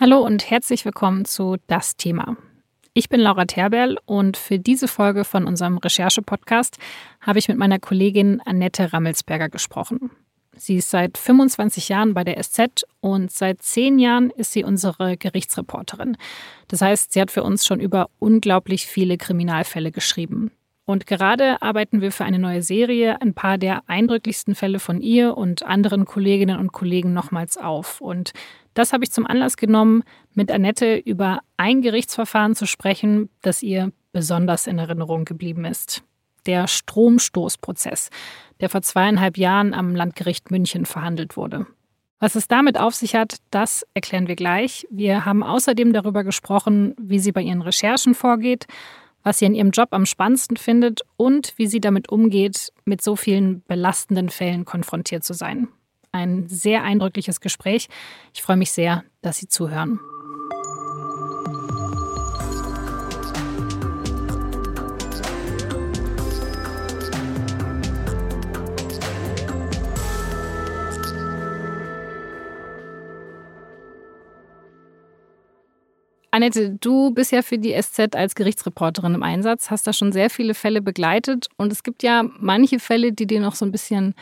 Hallo und herzlich willkommen zu Das Thema. Ich bin Laura Terberl und für diese Folge von unserem Recherche-Podcast habe ich mit meiner Kollegin Annette Rammelsberger gesprochen. Sie ist seit 25 Jahren bei der SZ und seit zehn Jahren ist sie unsere Gerichtsreporterin. Das heißt, sie hat für uns schon über unglaublich viele Kriminalfälle geschrieben. Und gerade arbeiten wir für eine neue Serie ein paar der eindrücklichsten Fälle von ihr und anderen Kolleginnen und Kollegen nochmals auf. Und das habe ich zum Anlass genommen, mit Annette über ein Gerichtsverfahren zu sprechen, das ihr besonders in Erinnerung geblieben ist. Der Stromstoßprozess, der vor zweieinhalb Jahren am Landgericht München verhandelt wurde. Was es damit auf sich hat, das erklären wir gleich. Wir haben außerdem darüber gesprochen, wie sie bei ihren Recherchen vorgeht, was sie in ihrem Job am spannendsten findet und wie sie damit umgeht, mit so vielen belastenden Fällen konfrontiert zu sein. Ein sehr eindrückliches Gespräch. Ich freue mich sehr, dass Sie zuhören. Annette, du bist ja für die SZ als Gerichtsreporterin im Einsatz, hast da schon sehr viele Fälle begleitet und es gibt ja manche Fälle, die dir noch so ein bisschen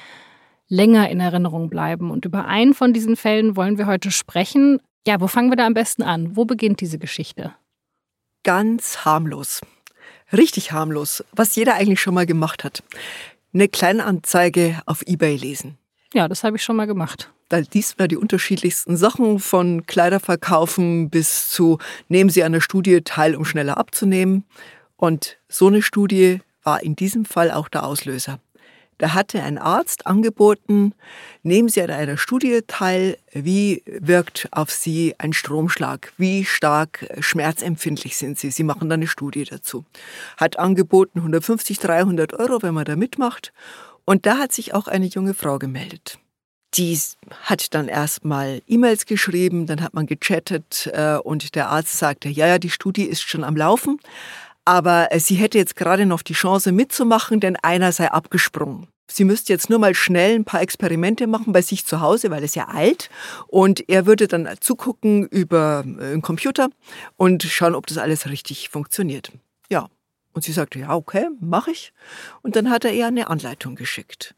länger in Erinnerung bleiben. Und über einen von diesen Fällen wollen wir heute sprechen. Ja, wo fangen wir da am besten an? Wo beginnt diese Geschichte? Ganz harmlos. Richtig harmlos, was jeder eigentlich schon mal gemacht hat. Eine Kleinanzeige auf eBay lesen. Ja, das habe ich schon mal gemacht. Da liest man die unterschiedlichsten Sachen von Kleiderverkaufen bis zu nehmen Sie an der Studie teil, um schneller abzunehmen. Und so eine Studie war in diesem Fall auch der Auslöser. Da hatte ein Arzt angeboten, nehmen Sie an einer Studie teil, wie wirkt auf Sie ein Stromschlag, wie stark schmerzempfindlich sind Sie. Sie machen dann eine Studie dazu. Hat angeboten 150, 300 Euro, wenn man da mitmacht. Und da hat sich auch eine junge Frau gemeldet. Die hat dann erstmal E-Mails geschrieben, dann hat man gechattet äh, und der Arzt sagte, ja, ja, die Studie ist schon am Laufen, aber äh, sie hätte jetzt gerade noch die Chance mitzumachen, denn einer sei abgesprungen. Sie müsste jetzt nur mal schnell ein paar Experimente machen bei sich zu Hause, weil es ja alt. Und er würde dann zugucken über äh, einen Computer und schauen, ob das alles richtig funktioniert. Ja. Und sie sagte, ja, okay, mache ich. Und dann hat er ihr eine Anleitung geschickt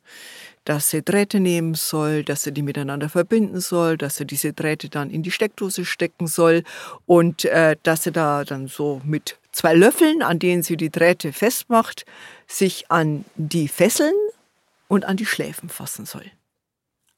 dass sie Drähte nehmen soll, dass sie die miteinander verbinden soll, dass sie diese Drähte dann in die Steckdose stecken soll und äh, dass sie da dann so mit zwei Löffeln, an denen sie die Drähte festmacht, sich an die Fesseln und an die Schläfen fassen soll.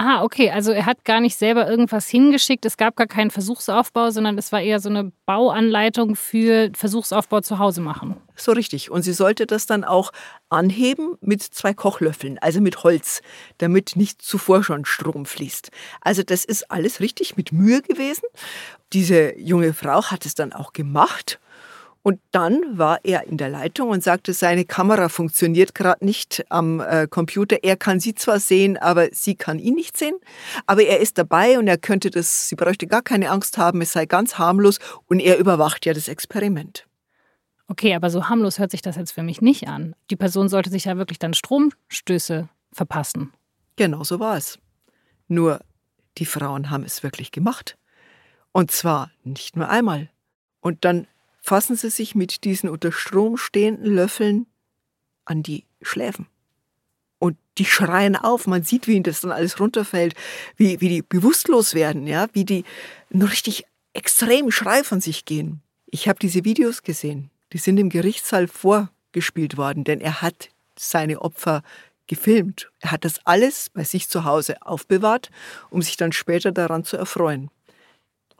Ah, okay. Also er hat gar nicht selber irgendwas hingeschickt. Es gab gar keinen Versuchsaufbau, sondern es war eher so eine Bauanleitung für Versuchsaufbau zu Hause machen. So richtig. Und sie sollte das dann auch anheben mit zwei Kochlöffeln, also mit Holz, damit nicht zuvor schon Strom fließt. Also das ist alles richtig mit Mühe gewesen. Diese junge Frau hat es dann auch gemacht und dann war er in der Leitung und sagte, seine Kamera funktioniert gerade nicht am äh, Computer. Er kann sie zwar sehen, aber sie kann ihn nicht sehen. Aber er ist dabei und er könnte das, sie bräuchte gar keine Angst haben, es sei ganz harmlos und er überwacht ja das Experiment. Okay, aber so harmlos hört sich das jetzt für mich nicht an. Die Person sollte sich ja wirklich dann Stromstöße verpassen. Genau so war es. Nur die Frauen haben es wirklich gemacht. Und zwar nicht nur einmal. Und dann fassen Sie sich mit diesen unter Strom stehenden Löffeln an die Schläfen. Und die schreien auf, man sieht, wie ihnen das dann alles runterfällt, wie, wie die bewusstlos werden, ja, wie die einen richtig extremen Schrei von sich gehen. Ich habe diese Videos gesehen, die sind im Gerichtssaal vorgespielt worden, denn er hat seine Opfer gefilmt. Er hat das alles bei sich zu Hause aufbewahrt, um sich dann später daran zu erfreuen.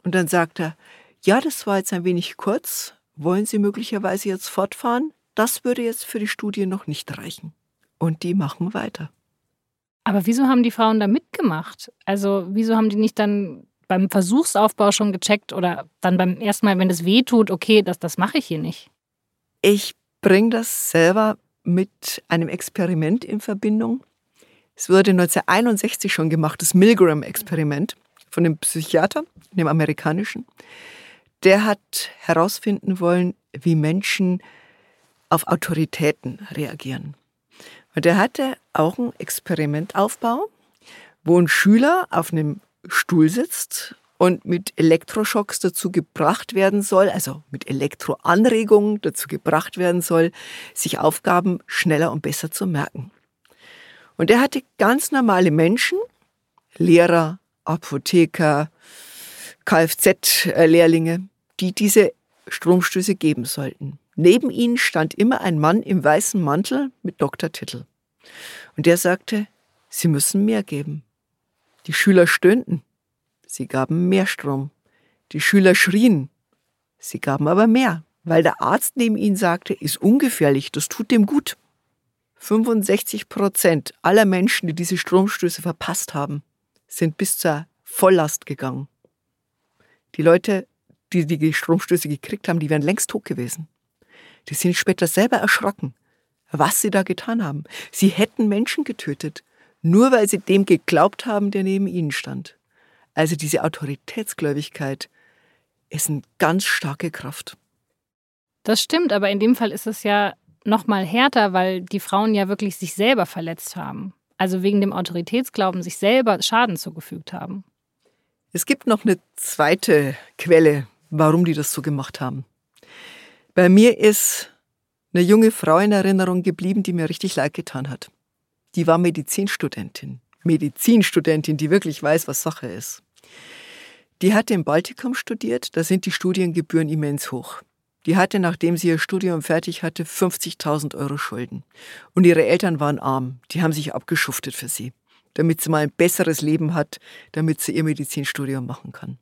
Und dann sagt er, ja, das war jetzt ein wenig kurz. Wollen Sie möglicherweise jetzt fortfahren? Das würde jetzt für die Studie noch nicht reichen. Und die machen weiter. Aber wieso haben die Frauen da mitgemacht? Also wieso haben die nicht dann beim Versuchsaufbau schon gecheckt oder dann beim ersten Mal, wenn es weh tut, okay, das, das mache ich hier nicht? Ich bringe das selber mit einem Experiment in Verbindung. Es wurde 1961 schon gemacht, das Milgram-Experiment von dem Psychiater, dem amerikanischen der hat herausfinden wollen, wie Menschen auf Autoritäten reagieren. Und er hatte auch einen Experimentaufbau, wo ein Schüler auf einem Stuhl sitzt und mit Elektroschocks dazu gebracht werden soll, also mit Elektroanregungen dazu gebracht werden soll, sich Aufgaben schneller und besser zu merken. Und er hatte ganz normale Menschen, Lehrer, Apotheker, Kfz-Lehrlinge, die diese Stromstöße geben sollten. Neben ihnen stand immer ein Mann im weißen Mantel mit Doktortitel. Und der sagte, Sie müssen mehr geben. Die Schüler stöhnten. Sie gaben mehr Strom. Die Schüler schrien. Sie gaben aber mehr, weil der Arzt neben ihnen sagte, ist ungefährlich, das tut dem gut. 65 Prozent aller Menschen, die diese Stromstöße verpasst haben, sind bis zur Volllast gegangen. Die Leute, die die Stromstöße gekriegt haben, die wären längst tot gewesen. Die sind später selber erschrocken, was sie da getan haben. Sie hätten Menschen getötet, nur weil sie dem geglaubt haben, der neben ihnen stand. Also diese Autoritätsgläubigkeit ist eine ganz starke Kraft. Das stimmt, aber in dem Fall ist es ja noch mal härter, weil die Frauen ja wirklich sich selber verletzt haben. Also wegen dem Autoritätsglauben sich selber Schaden zugefügt haben. Es gibt noch eine zweite Quelle, warum die das so gemacht haben. Bei mir ist eine junge Frau in Erinnerung geblieben, die mir richtig leid getan hat. Die war Medizinstudentin. Medizinstudentin, die wirklich weiß, was Sache ist. Die hatte im Baltikum studiert, da sind die Studiengebühren immens hoch. Die hatte, nachdem sie ihr Studium fertig hatte, 50.000 Euro Schulden. Und ihre Eltern waren arm, die haben sich abgeschuftet für sie damit sie mal ein besseres Leben hat, damit sie ihr Medizinstudium machen kann.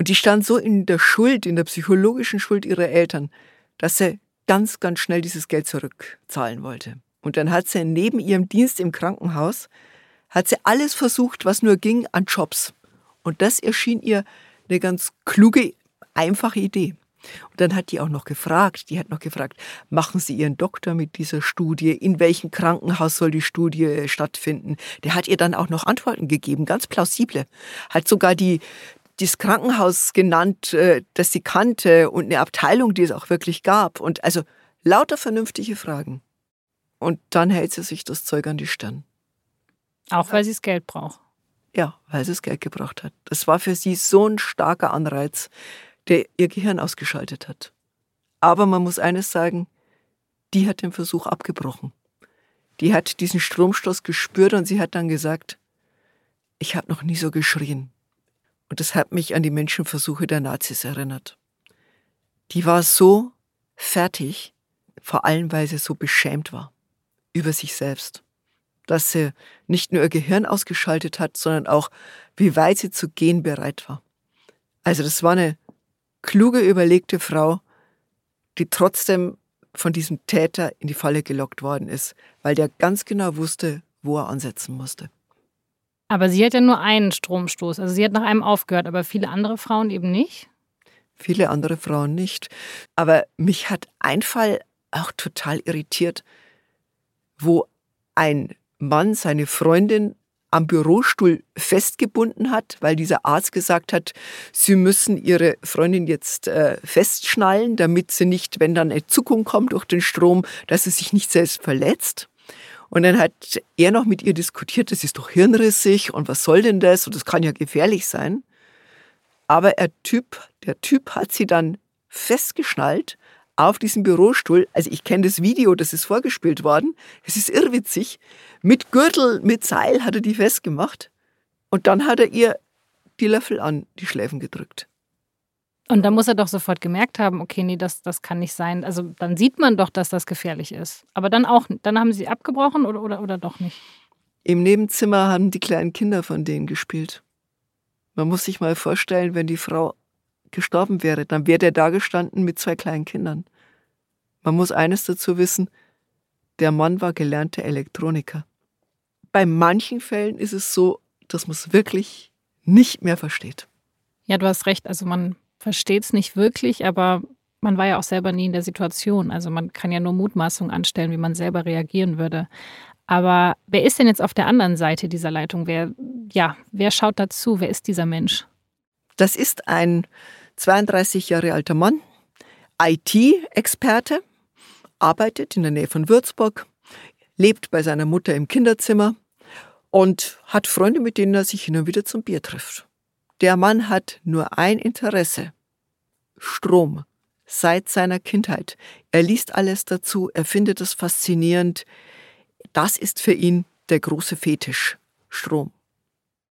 Und die stand so in der Schuld, in der psychologischen Schuld ihrer Eltern, dass sie ganz, ganz schnell dieses Geld zurückzahlen wollte. Und dann hat sie neben ihrem Dienst im Krankenhaus, hat sie alles versucht, was nur ging, an Jobs. Und das erschien ihr eine ganz kluge, einfache Idee. Und dann hat die auch noch gefragt, die hat noch gefragt, machen Sie Ihren Doktor mit dieser Studie? In welchem Krankenhaus soll die Studie äh, stattfinden? Der hat ihr dann auch noch Antworten gegeben, ganz plausible. Hat sogar die, das Krankenhaus genannt, äh, das sie kannte und eine Abteilung, die es auch wirklich gab. Und also lauter vernünftige Fragen. Und dann hält sie sich das Zeug an die Stirn. Auch weil sie das Geld braucht. Ja, weil sie das Geld gebraucht hat. Das war für sie so ein starker Anreiz der ihr Gehirn ausgeschaltet hat. Aber man muss eines sagen, die hat den Versuch abgebrochen. Die hat diesen Stromstoß gespürt und sie hat dann gesagt, ich habe noch nie so geschrien. Und das hat mich an die Menschenversuche der Nazis erinnert. Die war so fertig, vor allem weil sie so beschämt war über sich selbst, dass sie nicht nur ihr Gehirn ausgeschaltet hat, sondern auch, wie weit sie zu gehen bereit war. Also das war eine kluge, überlegte Frau, die trotzdem von diesem Täter in die Falle gelockt worden ist, weil der ganz genau wusste, wo er ansetzen musste. Aber sie hat ja nur einen Stromstoß, also sie hat nach einem aufgehört, aber viele andere Frauen eben nicht? Viele andere Frauen nicht. Aber mich hat ein Fall auch total irritiert, wo ein Mann seine Freundin am Bürostuhl festgebunden hat, weil dieser Arzt gesagt hat, sie müssen ihre Freundin jetzt äh, festschnallen, damit sie nicht, wenn dann eine Zuckung kommt durch den Strom, dass sie sich nicht selbst verletzt. Und dann hat er noch mit ihr diskutiert, das ist doch hirnrissig und was soll denn das und das kann ja gefährlich sein. Aber der Typ, der Typ hat sie dann festgeschnallt auf diesem Bürostuhl. Also ich kenne das Video, das ist vorgespielt worden. Es ist irrwitzig. Mit Gürtel, mit Seil hat er die festgemacht. Und dann hat er ihr die Löffel an die Schläfen gedrückt. Und da muss er doch sofort gemerkt haben, okay, nee, das, das kann nicht sein. Also dann sieht man doch, dass das gefährlich ist. Aber dann auch, dann haben sie abgebrochen oder, oder, oder doch nicht? Im Nebenzimmer haben die kleinen Kinder von denen gespielt. Man muss sich mal vorstellen, wenn die Frau gestorben wäre, dann wäre der da gestanden mit zwei kleinen Kindern. Man muss eines dazu wissen, der Mann war gelernter Elektroniker. Bei manchen Fällen ist es so, dass man es wirklich nicht mehr versteht. Ja, du hast recht. Also man versteht es nicht wirklich, aber man war ja auch selber nie in der Situation. Also man kann ja nur Mutmaßungen anstellen, wie man selber reagieren würde. Aber wer ist denn jetzt auf der anderen Seite dieser Leitung? Wer, ja, wer schaut dazu? Wer ist dieser Mensch? Das ist ein 32 Jahre alter Mann, IT-Experte, arbeitet in der Nähe von Würzburg, lebt bei seiner Mutter im Kinderzimmer und hat Freunde, mit denen er sich hin und wieder zum Bier trifft. Der Mann hat nur ein Interesse. Strom. Seit seiner Kindheit. Er liest alles dazu, er findet es faszinierend. Das ist für ihn der große Fetisch. Strom.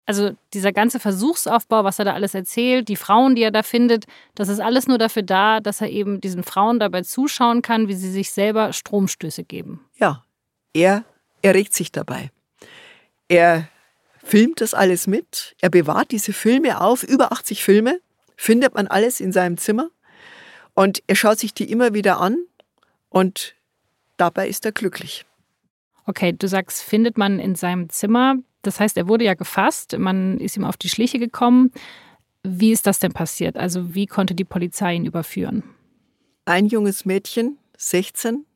Also dieser ganze Versuchsaufbau, was er da alles erzählt, die Frauen, die er da findet, das ist alles nur dafür da, dass er eben diesen Frauen dabei zuschauen kann, wie sie sich selber Stromstöße geben. Ja, er erregt sich dabei. Er filmt das alles mit, er bewahrt diese Filme auf, über 80 Filme, findet man alles in seinem Zimmer und er schaut sich die immer wieder an und dabei ist er glücklich. Okay, du sagst, findet man in seinem Zimmer. Das heißt, er wurde ja gefasst, man ist ihm auf die Schliche gekommen. Wie ist das denn passiert? Also wie konnte die Polizei ihn überführen? Ein junges Mädchen, 16,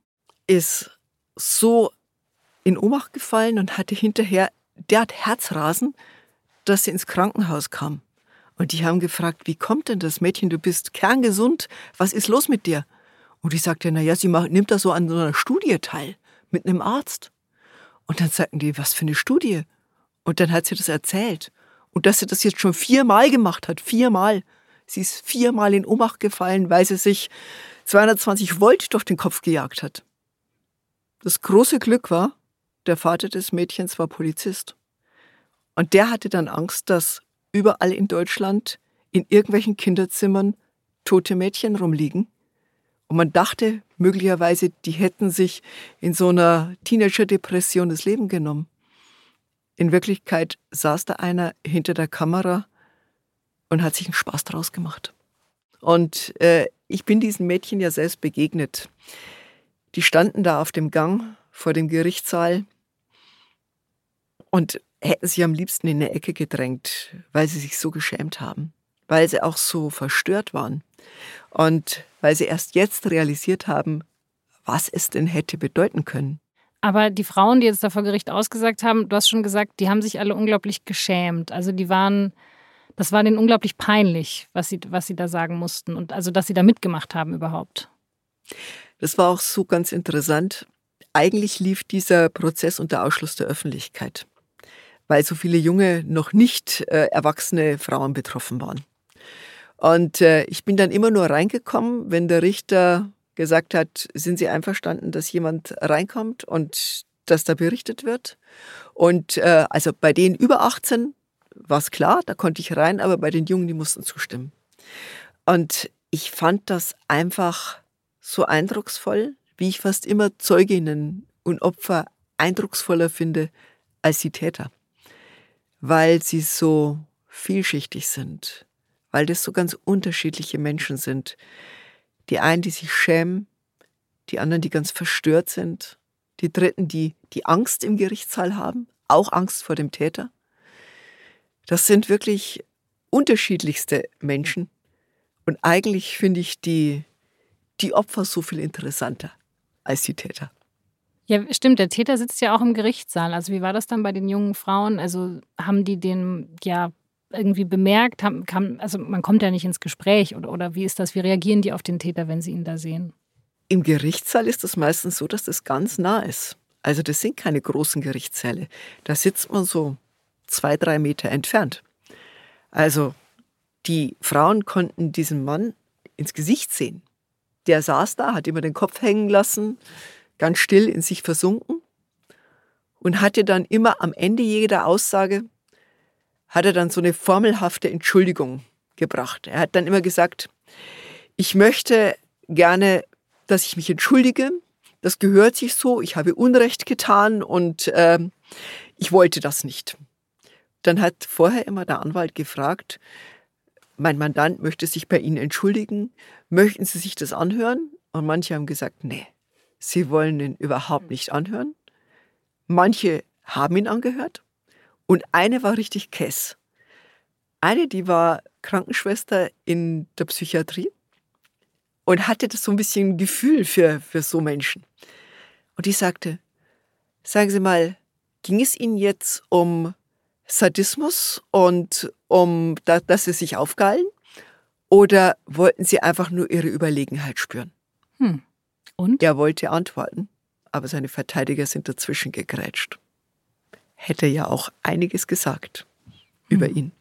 ist so in Ohnmacht gefallen und hatte hinterher derart Herzrasen, dass sie ins Krankenhaus kam. Und die haben gefragt, wie kommt denn das Mädchen, du bist kerngesund, was ist los mit dir? Und die sagte, naja, sie macht, nimmt da so an so einer Studie teil, mit einem Arzt. Und dann sagten die, was für eine Studie? Und dann hat sie das erzählt. Und dass sie das jetzt schon viermal gemacht hat, viermal. Sie ist viermal in Ohnmacht gefallen, weil sie sich 220 Volt durch den Kopf gejagt hat. Das große Glück war, der Vater des Mädchens war Polizist. Und der hatte dann Angst, dass überall in Deutschland in irgendwelchen Kinderzimmern tote Mädchen rumliegen. Und man dachte möglicherweise, die hätten sich in so einer Teenager-Depression das Leben genommen. In Wirklichkeit saß da einer hinter der Kamera und hat sich einen Spaß draus gemacht. Und äh, ich bin diesen Mädchen ja selbst begegnet. Die standen da auf dem Gang vor dem Gerichtssaal und hätten sich am liebsten in eine Ecke gedrängt, weil sie sich so geschämt haben, weil sie auch so verstört waren und weil sie erst jetzt realisiert haben, was es denn hätte bedeuten können. Aber die Frauen, die jetzt da vor Gericht ausgesagt haben, du hast schon gesagt, die haben sich alle unglaublich geschämt. Also die waren, das war denen unglaublich peinlich, was sie, was sie da sagen mussten und also, dass sie da mitgemacht haben überhaupt. Das war auch so ganz interessant. Eigentlich lief dieser Prozess unter Ausschluss der Öffentlichkeit, weil so viele junge, noch nicht äh, erwachsene Frauen betroffen waren. Und äh, ich bin dann immer nur reingekommen, wenn der Richter gesagt hat, sind Sie einverstanden, dass jemand reinkommt und dass da berichtet wird? Und äh, also bei denen über 18 war es klar, da konnte ich rein, aber bei den Jungen, die mussten zustimmen. Und ich fand das einfach so eindrucksvoll, wie ich fast immer Zeuginnen und Opfer eindrucksvoller finde als die Täter, weil sie so vielschichtig sind, weil das so ganz unterschiedliche Menschen sind. Die einen, die sich schämen, die anderen, die ganz verstört sind, die Dritten, die die Angst im Gerichtssaal haben, auch Angst vor dem Täter. Das sind wirklich unterschiedlichste Menschen. Und eigentlich finde ich die, die Opfer so viel interessanter als die Täter. Ja, stimmt. Der Täter sitzt ja auch im Gerichtssaal. Also wie war das dann bei den jungen Frauen? Also haben die den ja irgendwie bemerkt? Haben, kam, also man kommt ja nicht ins Gespräch oder, oder wie ist das? Wie reagieren die auf den Täter, wenn sie ihn da sehen? Im Gerichtssaal ist das meistens so, dass das ganz nah ist. Also das sind keine großen Gerichtssäle. Da sitzt man so zwei, drei Meter entfernt. Also die Frauen konnten diesen Mann ins Gesicht sehen. Der saß da, hat immer den Kopf hängen lassen, ganz still in sich versunken und hatte dann immer am Ende jeder Aussage hat er dann so eine formelhafte Entschuldigung gebracht. Er hat dann immer gesagt, ich möchte gerne, dass ich mich entschuldige. Das gehört sich so. Ich habe Unrecht getan und äh, ich wollte das nicht. Dann hat vorher immer der Anwalt gefragt, mein Mandant möchte sich bei Ihnen entschuldigen. Möchten Sie sich das anhören? Und manche haben gesagt, nee, sie wollen ihn überhaupt nicht anhören. Manche haben ihn angehört und eine war richtig Kess. Eine, die war Krankenschwester in der Psychiatrie und hatte das so ein bisschen Gefühl für, für so Menschen. Und die sagte, sagen Sie mal, ging es Ihnen jetzt um Sadismus und um, dass Sie sich aufgeilen? Oder wollten Sie einfach nur Ihre Überlegenheit spüren? Hm. Und? Er wollte antworten, aber seine Verteidiger sind dazwischen gegrätscht hätte ja auch einiges gesagt über hm. ihn.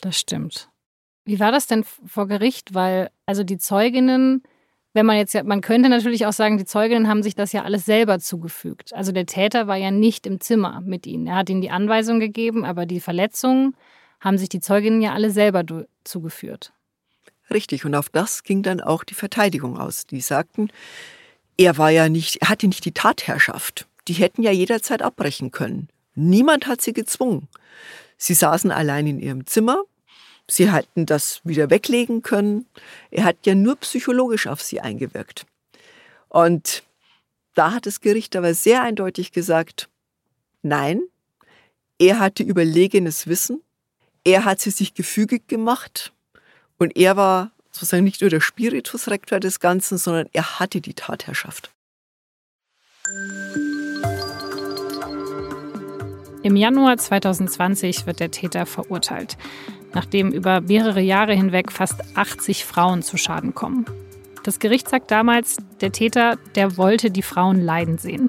Das stimmt. Wie war das denn vor Gericht? Weil, also die Zeuginnen, wenn man jetzt ja, man könnte natürlich auch sagen, die Zeuginnen haben sich das ja alles selber zugefügt. Also der Täter war ja nicht im Zimmer mit ihnen. Er hat ihnen die Anweisung gegeben, aber die Verletzungen haben sich die Zeuginnen ja alle selber zugeführt. Richtig, und auf das ging dann auch die Verteidigung aus. Die sagten, er war ja nicht, er hatte nicht die Tatherrschaft. Die hätten ja jederzeit abbrechen können. Niemand hat sie gezwungen. Sie saßen allein in ihrem Zimmer. Sie hätten das wieder weglegen können. Er hat ja nur psychologisch auf sie eingewirkt. Und da hat das Gericht aber sehr eindeutig gesagt, nein, er hatte überlegenes Wissen, er hat sie sich gefügig gemacht und er war sozusagen nicht nur der Spiritus Rector des Ganzen, sondern er hatte die Tatherrschaft. Im Januar 2020 wird der Täter verurteilt, nachdem über mehrere Jahre hinweg fast 80 Frauen zu Schaden kommen. Das Gericht sagt damals, der Täter, der wollte die Frauen leiden sehen.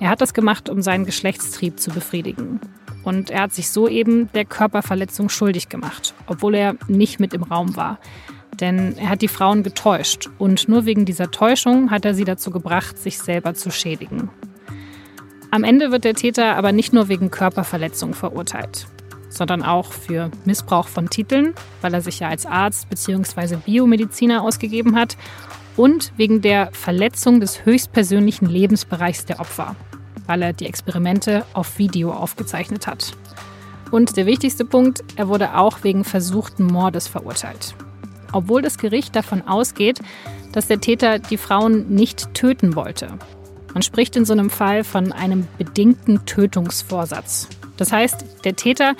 Er hat das gemacht, um seinen Geschlechtstrieb zu befriedigen. Und er hat sich so eben der Körperverletzung schuldig gemacht, obwohl er nicht mit im Raum war. Denn er hat die Frauen getäuscht und nur wegen dieser Täuschung hat er sie dazu gebracht, sich selber zu schädigen. Am Ende wird der Täter aber nicht nur wegen Körperverletzung verurteilt, sondern auch für Missbrauch von Titeln, weil er sich ja als Arzt bzw. Biomediziner ausgegeben hat, und wegen der Verletzung des höchstpersönlichen Lebensbereichs der Opfer, weil er die Experimente auf Video aufgezeichnet hat. Und der wichtigste Punkt, er wurde auch wegen versuchten Mordes verurteilt. Obwohl das Gericht davon ausgeht, dass der Täter die Frauen nicht töten wollte. Man spricht in so einem Fall von einem bedingten Tötungsvorsatz. Das heißt, der Täter,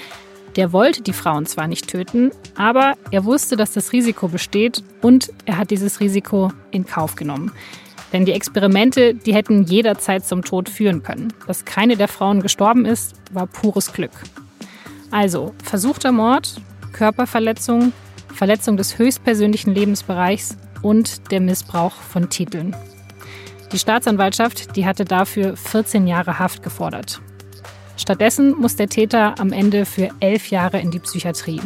der wollte die Frauen zwar nicht töten, aber er wusste, dass das Risiko besteht und er hat dieses Risiko in Kauf genommen. Denn die Experimente, die hätten jederzeit zum Tod führen können. Dass keine der Frauen gestorben ist, war pures Glück. Also versuchter Mord, Körperverletzung, Verletzung des höchstpersönlichen Lebensbereichs und der Missbrauch von Titeln. Die Staatsanwaltschaft, die hatte dafür 14 Jahre Haft gefordert. Stattdessen muss der Täter am Ende für elf Jahre in die Psychiatrie.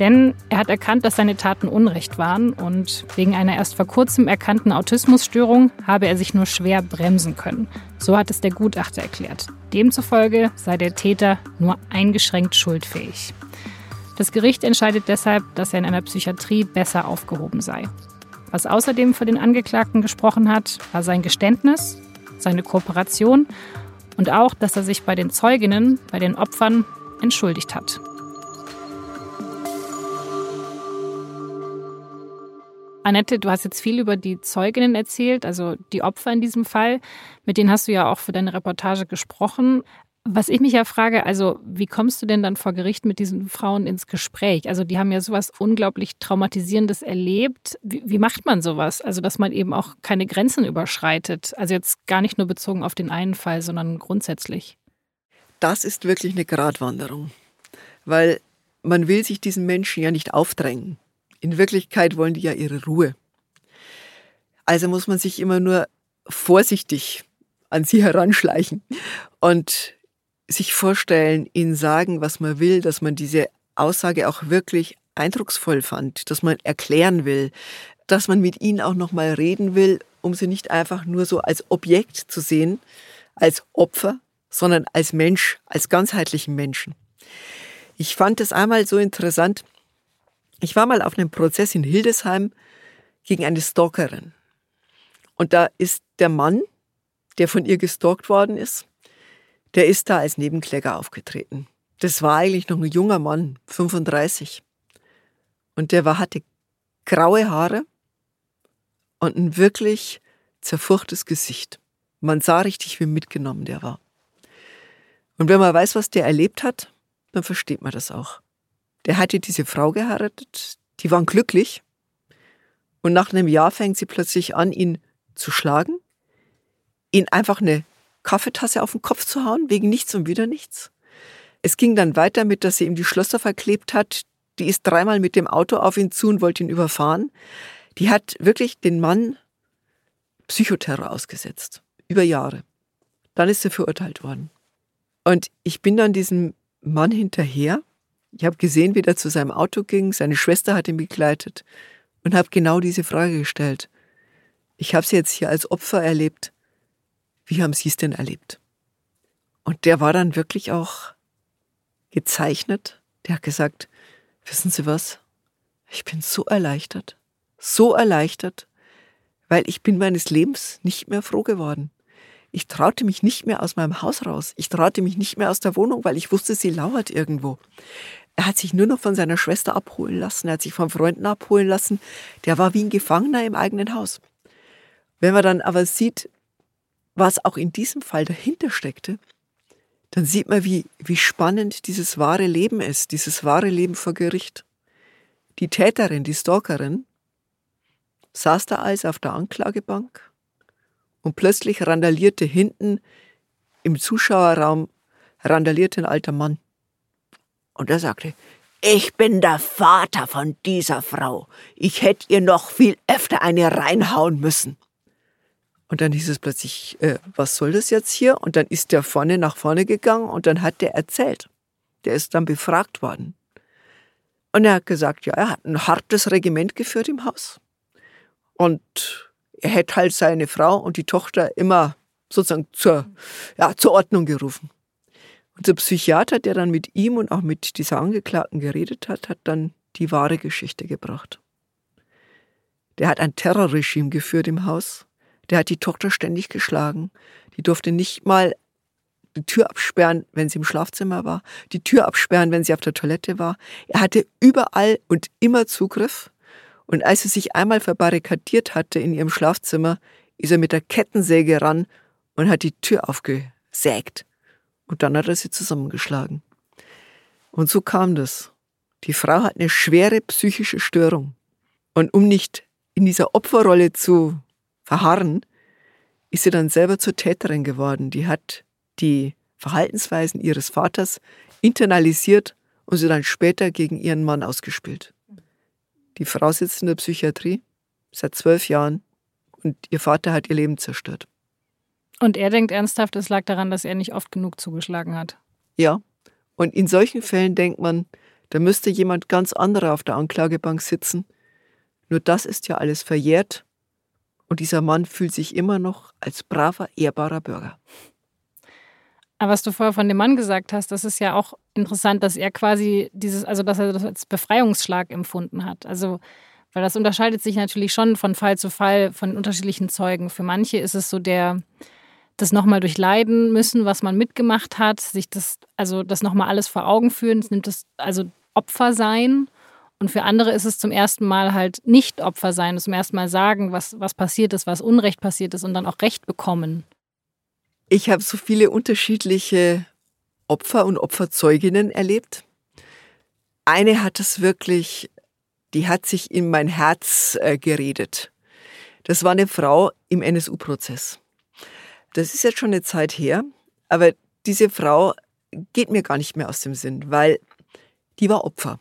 Denn er hat erkannt, dass seine Taten Unrecht waren und wegen einer erst vor kurzem erkannten Autismusstörung habe er sich nur schwer bremsen können. So hat es der Gutachter erklärt. Demzufolge sei der Täter nur eingeschränkt schuldfähig. Das Gericht entscheidet deshalb, dass er in einer Psychiatrie besser aufgehoben sei. Was außerdem für den Angeklagten gesprochen hat, war sein Geständnis, seine Kooperation und auch, dass er sich bei den Zeuginnen, bei den Opfern entschuldigt hat. Annette, du hast jetzt viel über die Zeuginnen erzählt, also die Opfer in diesem Fall. Mit denen hast du ja auch für deine Reportage gesprochen. Was ich mich ja frage, also wie kommst du denn dann vor Gericht mit diesen Frauen ins Gespräch? Also die haben ja sowas unglaublich Traumatisierendes erlebt. Wie, wie, macht man sowas? Also dass man eben auch keine Grenzen überschreitet. Also jetzt gar nicht nur bezogen auf den einen Fall, sondern grundsätzlich. Das ist wirklich eine Gratwanderung, weil man will sich diesen Menschen ja nicht aufdrängen. In Wirklichkeit wollen die ja ihre Ruhe. Also muss man sich immer nur vorsichtig an sie heranschleichen. Und sich vorstellen, ihnen sagen, was man will, dass man diese Aussage auch wirklich eindrucksvoll fand, dass man erklären will, dass man mit ihnen auch noch mal reden will, um sie nicht einfach nur so als Objekt zu sehen, als Opfer, sondern als Mensch, als ganzheitlichen Menschen. Ich fand es einmal so interessant. Ich war mal auf einem Prozess in Hildesheim gegen eine Stalkerin. Und da ist der Mann, der von ihr gestalkt worden ist, der ist da als Nebenkläger aufgetreten. Das war eigentlich noch ein junger Mann, 35. Und der war, hatte graue Haare und ein wirklich zerfurchtes Gesicht. Man sah richtig, wie mitgenommen der war. Und wenn man weiß, was der erlebt hat, dann versteht man das auch. Der hatte diese Frau geheiratet, die waren glücklich. Und nach einem Jahr fängt sie plötzlich an, ihn zu schlagen, ihn einfach eine Kaffeetasse auf den Kopf zu hauen, wegen nichts und wieder nichts. Es ging dann weiter mit, dass sie ihm die Schlösser verklebt hat. Die ist dreimal mit dem Auto auf ihn zu und wollte ihn überfahren. Die hat wirklich den Mann Psychoterror ausgesetzt. Über Jahre. Dann ist er verurteilt worden. Und ich bin dann diesem Mann hinterher Ich habe gesehen, wie er zu seinem Auto ging, seine Schwester hat ihn begleitet und habe genau diese Frage gestellt. Ich habe sie jetzt hier als Opfer erlebt. Wie haben Sie es denn erlebt? Und der war dann wirklich auch gezeichnet. Der hat gesagt, wissen Sie was? Ich bin so erleichtert, so erleichtert, weil ich bin meines Lebens nicht mehr froh geworden. Ich traute mich nicht mehr aus meinem Haus raus. Ich traute mich nicht mehr aus der Wohnung, weil ich wusste, sie lauert irgendwo. Er hat sich nur noch von seiner Schwester abholen lassen, er hat sich von Freunden abholen lassen. Der war wie ein Gefangener im eigenen Haus. Wenn man dann aber sieht, was auch in diesem Fall dahinter steckte, dann sieht man, wie, wie spannend dieses wahre Leben ist, dieses wahre Leben vor Gericht. Die Täterin, die Stalkerin, saß da als auf der Anklagebank und plötzlich randalierte hinten im Zuschauerraum randalierte ein alter Mann. Und er sagte, ich bin der Vater von dieser Frau. Ich hätte ihr noch viel öfter eine reinhauen müssen. Und dann hieß es plötzlich, äh, was soll das jetzt hier? Und dann ist der vorne nach vorne gegangen und dann hat der erzählt. Der ist dann befragt worden. Und er hat gesagt, ja, er hat ein hartes Regiment geführt im Haus. Und er hätte halt seine Frau und die Tochter immer sozusagen zur, ja, zur Ordnung gerufen. Und der Psychiater, der dann mit ihm und auch mit dieser Angeklagten geredet hat, hat dann die wahre Geschichte gebracht. Der hat ein Terrorregime geführt im Haus. Der hat die Tochter ständig geschlagen. Die durfte nicht mal die Tür absperren, wenn sie im Schlafzimmer war, die Tür absperren, wenn sie auf der Toilette war. Er hatte überall und immer Zugriff. Und als sie sich einmal verbarrikadiert hatte in ihrem Schlafzimmer, ist er mit der Kettensäge ran und hat die Tür aufgesägt. Und dann hat er sie zusammengeschlagen. Und so kam das. Die Frau hat eine schwere psychische Störung. Und um nicht in dieser Opferrolle zu verharren, ist sie dann selber zur Täterin geworden. Die hat die Verhaltensweisen ihres Vaters internalisiert und sie dann später gegen ihren Mann ausgespielt. Die Frau sitzt in der Psychiatrie seit zwölf Jahren und ihr Vater hat ihr Leben zerstört. Und er denkt ernsthaft, es lag daran, dass er nicht oft genug zugeschlagen hat. Ja. Und in solchen Fällen denkt man, da müsste jemand ganz anderer auf der Anklagebank sitzen. Nur das ist ja alles verjährt und dieser Mann fühlt sich immer noch als braver, ehrbarer Bürger. Aber was du vorher von dem Mann gesagt hast, das ist ja auch interessant, dass er quasi dieses, also dass er das als Befreiungsschlag empfunden hat. Also, weil das unterscheidet sich natürlich schon von Fall zu Fall von unterschiedlichen Zeugen. Für manche ist es so der, das nochmal durchleiden müssen, was man mitgemacht hat, sich das, also das nochmal alles vor Augen führen, es nimmt das, also Opfer sein. Und für andere ist es zum ersten Mal halt nicht Opfer sein, zum ersten Mal sagen, was, was passiert ist, was Unrecht passiert ist und dann auch Recht bekommen. Ich habe so viele unterschiedliche Opfer und Opferzeuginnen erlebt. Eine hat es wirklich, die hat sich in mein Herz äh, geredet. Das war eine Frau im NSU-Prozess. Das ist jetzt schon eine Zeit her, aber diese Frau geht mir gar nicht mehr aus dem Sinn, weil die war Opfer.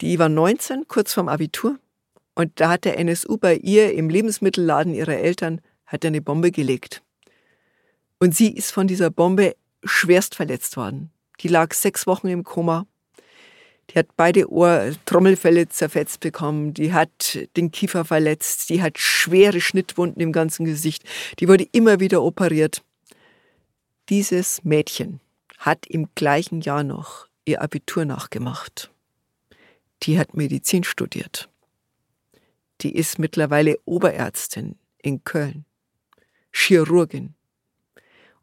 Die war 19, kurz vorm Abitur, und da hat der NSU bei ihr im Lebensmittelladen ihrer Eltern hat eine Bombe gelegt. Und sie ist von dieser Bombe schwerst verletzt worden. Die lag sechs Wochen im Koma. Die hat beide Ohrtrommelfälle zerfetzt bekommen. Die hat den Kiefer verletzt. Die hat schwere Schnittwunden im ganzen Gesicht. Die wurde immer wieder operiert. Dieses Mädchen hat im gleichen Jahr noch ihr Abitur nachgemacht. Die hat Medizin studiert. Die ist mittlerweile Oberärztin in Köln, Chirurgin.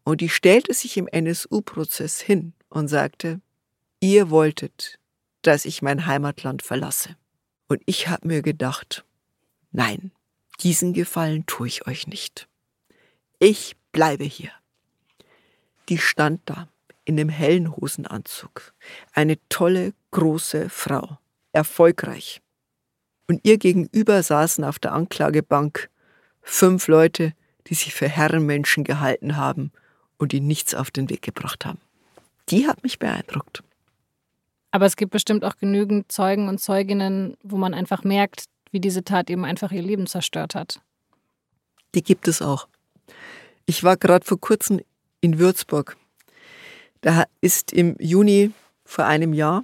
Und die stellte sich im NSU-Prozess hin und sagte, ihr wolltet, dass ich mein Heimatland verlasse. Und ich habe mir gedacht, nein, diesen Gefallen tue ich euch nicht. Ich bleibe hier. Die stand da in dem hellen Hosenanzug, eine tolle, große Frau, erfolgreich. Und ihr gegenüber saßen auf der Anklagebank fünf Leute, die sich für Herrenmenschen gehalten haben und die nichts auf den Weg gebracht haben. Die hat mich beeindruckt. Aber es gibt bestimmt auch genügend Zeugen und Zeuginnen, wo man einfach merkt, wie diese Tat eben einfach ihr Leben zerstört hat. Die gibt es auch. Ich war gerade vor kurzem in Würzburg. Da ist im Juni Vor einem Jahr,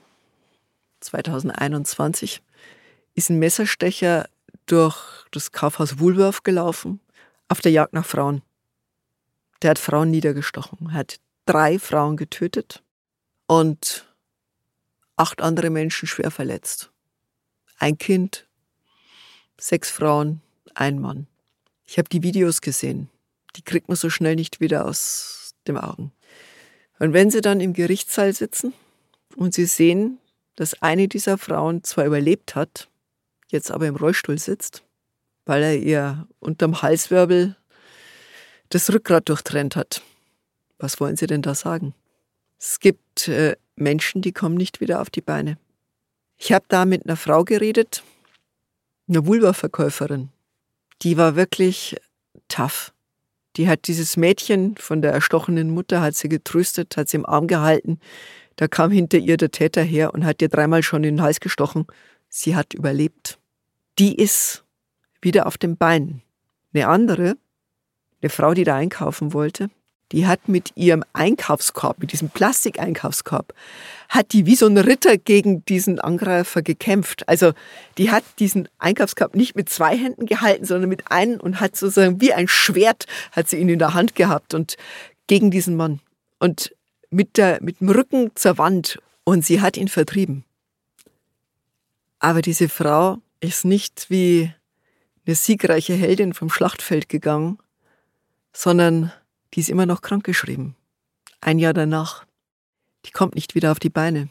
2021, ist ein Messerstecher durch das Kaufhaus Woolworth gelaufen, auf der Jagd nach Frauen. Der hat Frauen niedergestochen, hat drei Frauen getötet und acht andere Menschen schwer verletzt. Ein Kind, sechs Frauen, ein Mann. Ich habe die Videos gesehen. Die kriegt man so schnell nicht wieder aus dem Augen. Und wenn sie dann im Gerichtssaal sitzen und sie sehen, dass eine dieser Frauen zwar überlebt hat, jetzt aber im Rollstuhl sitzt, weil er ihr unterm Halswirbel das Rückgrat durchtrennt hat. Was wollen Sie denn da sagen? Es gibt äh, Menschen, die kommen nicht wieder auf die Beine. Ich habe da mit einer Frau geredet, einer Vulva-Verkäuferin. Die war wirklich tough. Die hat dieses Mädchen von der erstochenen Mutter, hat sie getröstet, hat sie im Arm gehalten. Da kam hinter ihr der Täter her und hat ihr dreimal schon in den Hals gestochen. Sie hat überlebt. Die ist wieder auf den Beinen. Eine andere, eine Frau, die da einkaufen wollte, die hat mit ihrem Einkaufskorb, mit diesem Plastikeinkaufskorb, hat die wie so ein Ritter gegen diesen Angreifer gekämpft. Also die hat diesen Einkaufskorb nicht mit zwei Händen gehalten, sondern mit einem und hat sozusagen wie ein Schwert hat sie ihn in der Hand gehabt und gegen diesen Mann. Und mit, der, mit dem Rücken zur Wand und sie hat ihn vertrieben. Aber diese Frau ist nicht wie eine siegreiche Heldin vom Schlachtfeld gegangen, sondern die ist immer noch krankgeschrieben. Ein Jahr danach. Die kommt nicht wieder auf die Beine.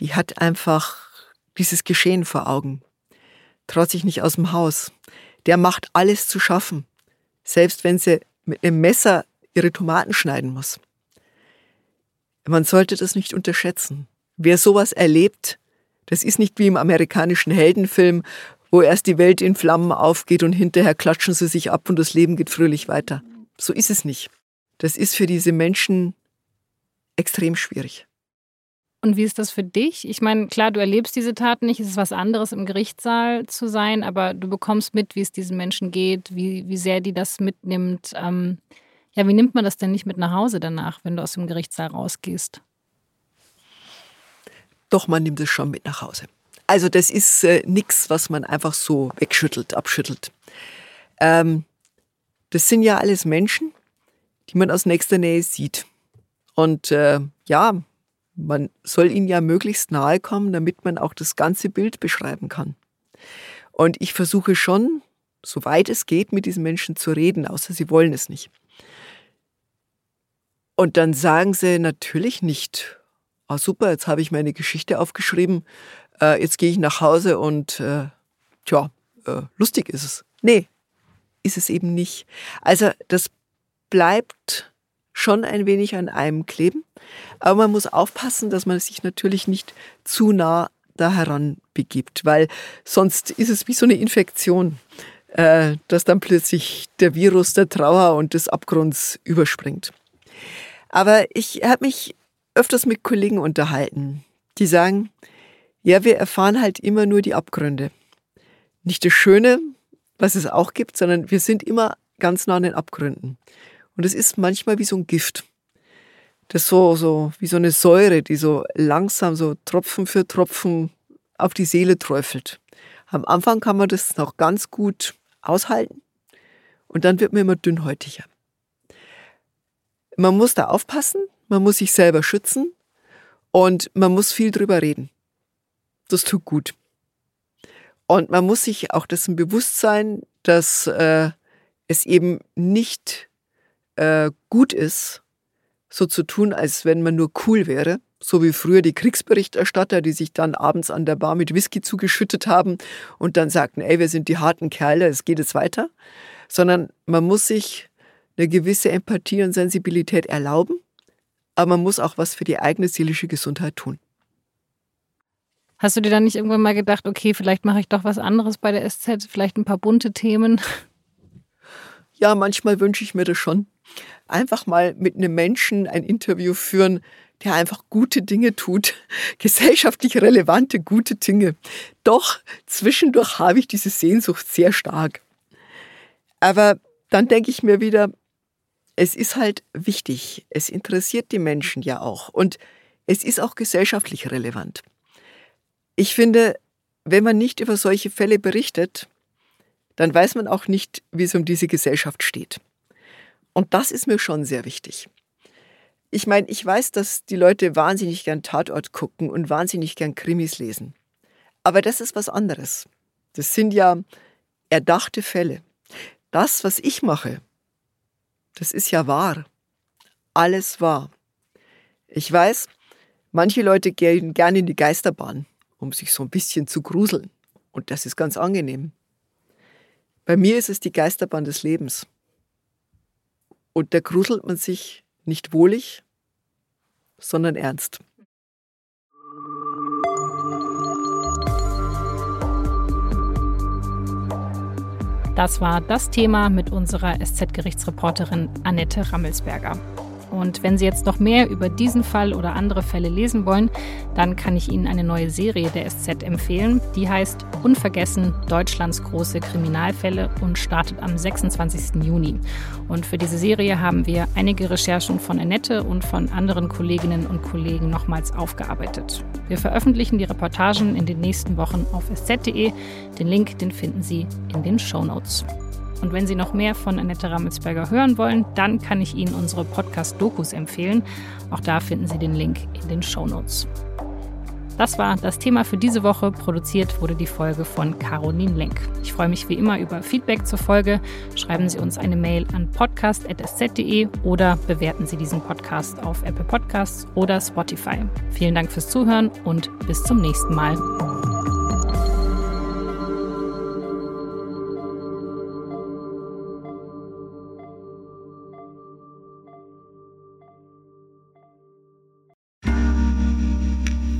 Die hat einfach dieses Geschehen vor Augen. Traut sich nicht aus dem Haus. Der macht alles zu schaffen. Selbst wenn sie mit einem Messer ihre Tomaten schneiden muss. Man sollte das nicht unterschätzen. Wer sowas erlebt, das ist nicht wie im amerikanischen Heldenfilm, wo erst die Welt in Flammen aufgeht und hinterher klatschen sie sich ab und das Leben geht fröhlich weiter. So ist es nicht. Das ist für diese Menschen extrem schwierig. Und wie ist das für dich? Ich meine, klar, du erlebst diese Taten nicht, es ist was anderes im Gerichtssaal zu sein, aber du bekommst mit, wie es diesen Menschen geht, wie, wie sehr die das mitnimmt. Ähm, ja, wie nimmt man das denn nicht mit nach Hause danach, wenn du aus dem Gerichtssaal rausgehst? Doch, man nimmt es schon mit nach Hause. Also das ist äh, nichts, was man einfach so wegschüttelt, abschüttelt. Ähm, das sind ja alles Menschen, die man aus nächster Nähe sieht. Und äh, ja, man soll ihnen ja möglichst nahe kommen, damit man auch das ganze Bild beschreiben kann. Und ich versuche schon, soweit es geht, mit diesen Menschen zu reden, außer sie wollen es nicht. Und dann sagen sie natürlich nicht, ah super, jetzt habe ich meine Geschichte aufgeschrieben, äh, jetzt gehe ich nach Hause und äh, tja, äh, lustig ist es. Nee, ist es eben nicht. Also das bleibt schon ein wenig an einem kleben. Aber man muss aufpassen, dass man sich natürlich nicht zu nah da heran begibt, weil sonst ist es wie so eine Infektion, äh, dass dann plötzlich der Virus der Trauer und des Abgrunds überspringt. Aber ich habe mich öfters mit Kollegen unterhalten, die sagen, ja, wir erfahren halt immer nur die Abgründe. Nicht das Schöne, was es auch gibt, sondern wir sind immer ganz nah an den Abgründen. Und es ist manchmal wie so ein Gift. Das so, so, wie so eine Säure, die so langsam, so Tropfen für Tropfen auf die Seele träufelt. Am Anfang kann man das noch ganz gut aushalten und dann wird man immer dünnhäutiger. Man muss da aufpassen, man muss sich selber schützen und man muss viel drüber reden. Das tut gut. Und man muss sich auch dessen bewusst sein, dass äh, es eben nicht äh, gut ist, so zu tun, als wenn man nur cool wäre, so wie früher die Kriegsberichterstatter, die sich dann abends an der Bar mit Whisky zugeschüttet haben und dann sagten, ey, wir sind die harten Kerle, es geht jetzt weiter, sondern man muss sich eine gewisse Empathie und Sensibilität erlauben, aber man muss auch was für die eigene seelische Gesundheit tun. Hast du dir dann nicht irgendwann mal gedacht, okay, vielleicht mache ich doch was anderes bei der SZ, vielleicht ein paar bunte Themen? Ja, manchmal wünsche ich mir das schon. Einfach mal mit einem Menschen ein Interview führen, der einfach gute Dinge tut, gesellschaftlich relevante gute Dinge. Doch zwischendurch habe ich diese Sehnsucht sehr stark. Aber dann denke ich mir wieder, es ist halt wichtig. Es interessiert die Menschen ja auch. Und es ist auch gesellschaftlich relevant. Ich finde, wenn man nicht über solche Fälle berichtet, dann weiß man auch nicht, wie es um diese Gesellschaft steht. Und das ist mir schon sehr wichtig. Ich meine, ich weiß, dass die Leute wahnsinnig gern Tatort gucken und wahnsinnig gern Krimis lesen. Aber das ist was anderes. Das sind ja erdachte Fälle. Das, was ich mache, das ist ja wahr. Alles wahr. Ich weiß, manche Leute gehen gerne in die Geisterbahn, um sich so ein bisschen zu gruseln. Und das ist ganz angenehm. Bei mir ist es die Geisterbahn des Lebens. Und da gruselt man sich nicht wohlig, sondern ernst. Das war das Thema mit unserer SZ-Gerichtsreporterin Annette Rammelsberger. Und wenn Sie jetzt noch mehr über diesen Fall oder andere Fälle lesen wollen, dann kann ich Ihnen eine neue Serie der SZ empfehlen. Die heißt Unvergessen Deutschlands große Kriminalfälle und startet am 26. Juni. Und für diese Serie haben wir einige Recherchen von Annette und von anderen Kolleginnen und Kollegen nochmals aufgearbeitet. Wir veröffentlichen die Reportagen in den nächsten Wochen auf sz.de. Den Link, den finden Sie in den Show Notes. Und wenn Sie noch mehr von Annette Rammelsberger hören wollen, dann kann ich Ihnen unsere Podcast-Dokus empfehlen. Auch da finden Sie den Link in den Show Notes. Das war das Thema für diese Woche. Produziert wurde die Folge von Caroline Lenk. Ich freue mich wie immer über Feedback zur Folge. Schreiben Sie uns eine Mail an podcast.sz.de oder bewerten Sie diesen Podcast auf Apple Podcasts oder Spotify. Vielen Dank fürs Zuhören und bis zum nächsten Mal.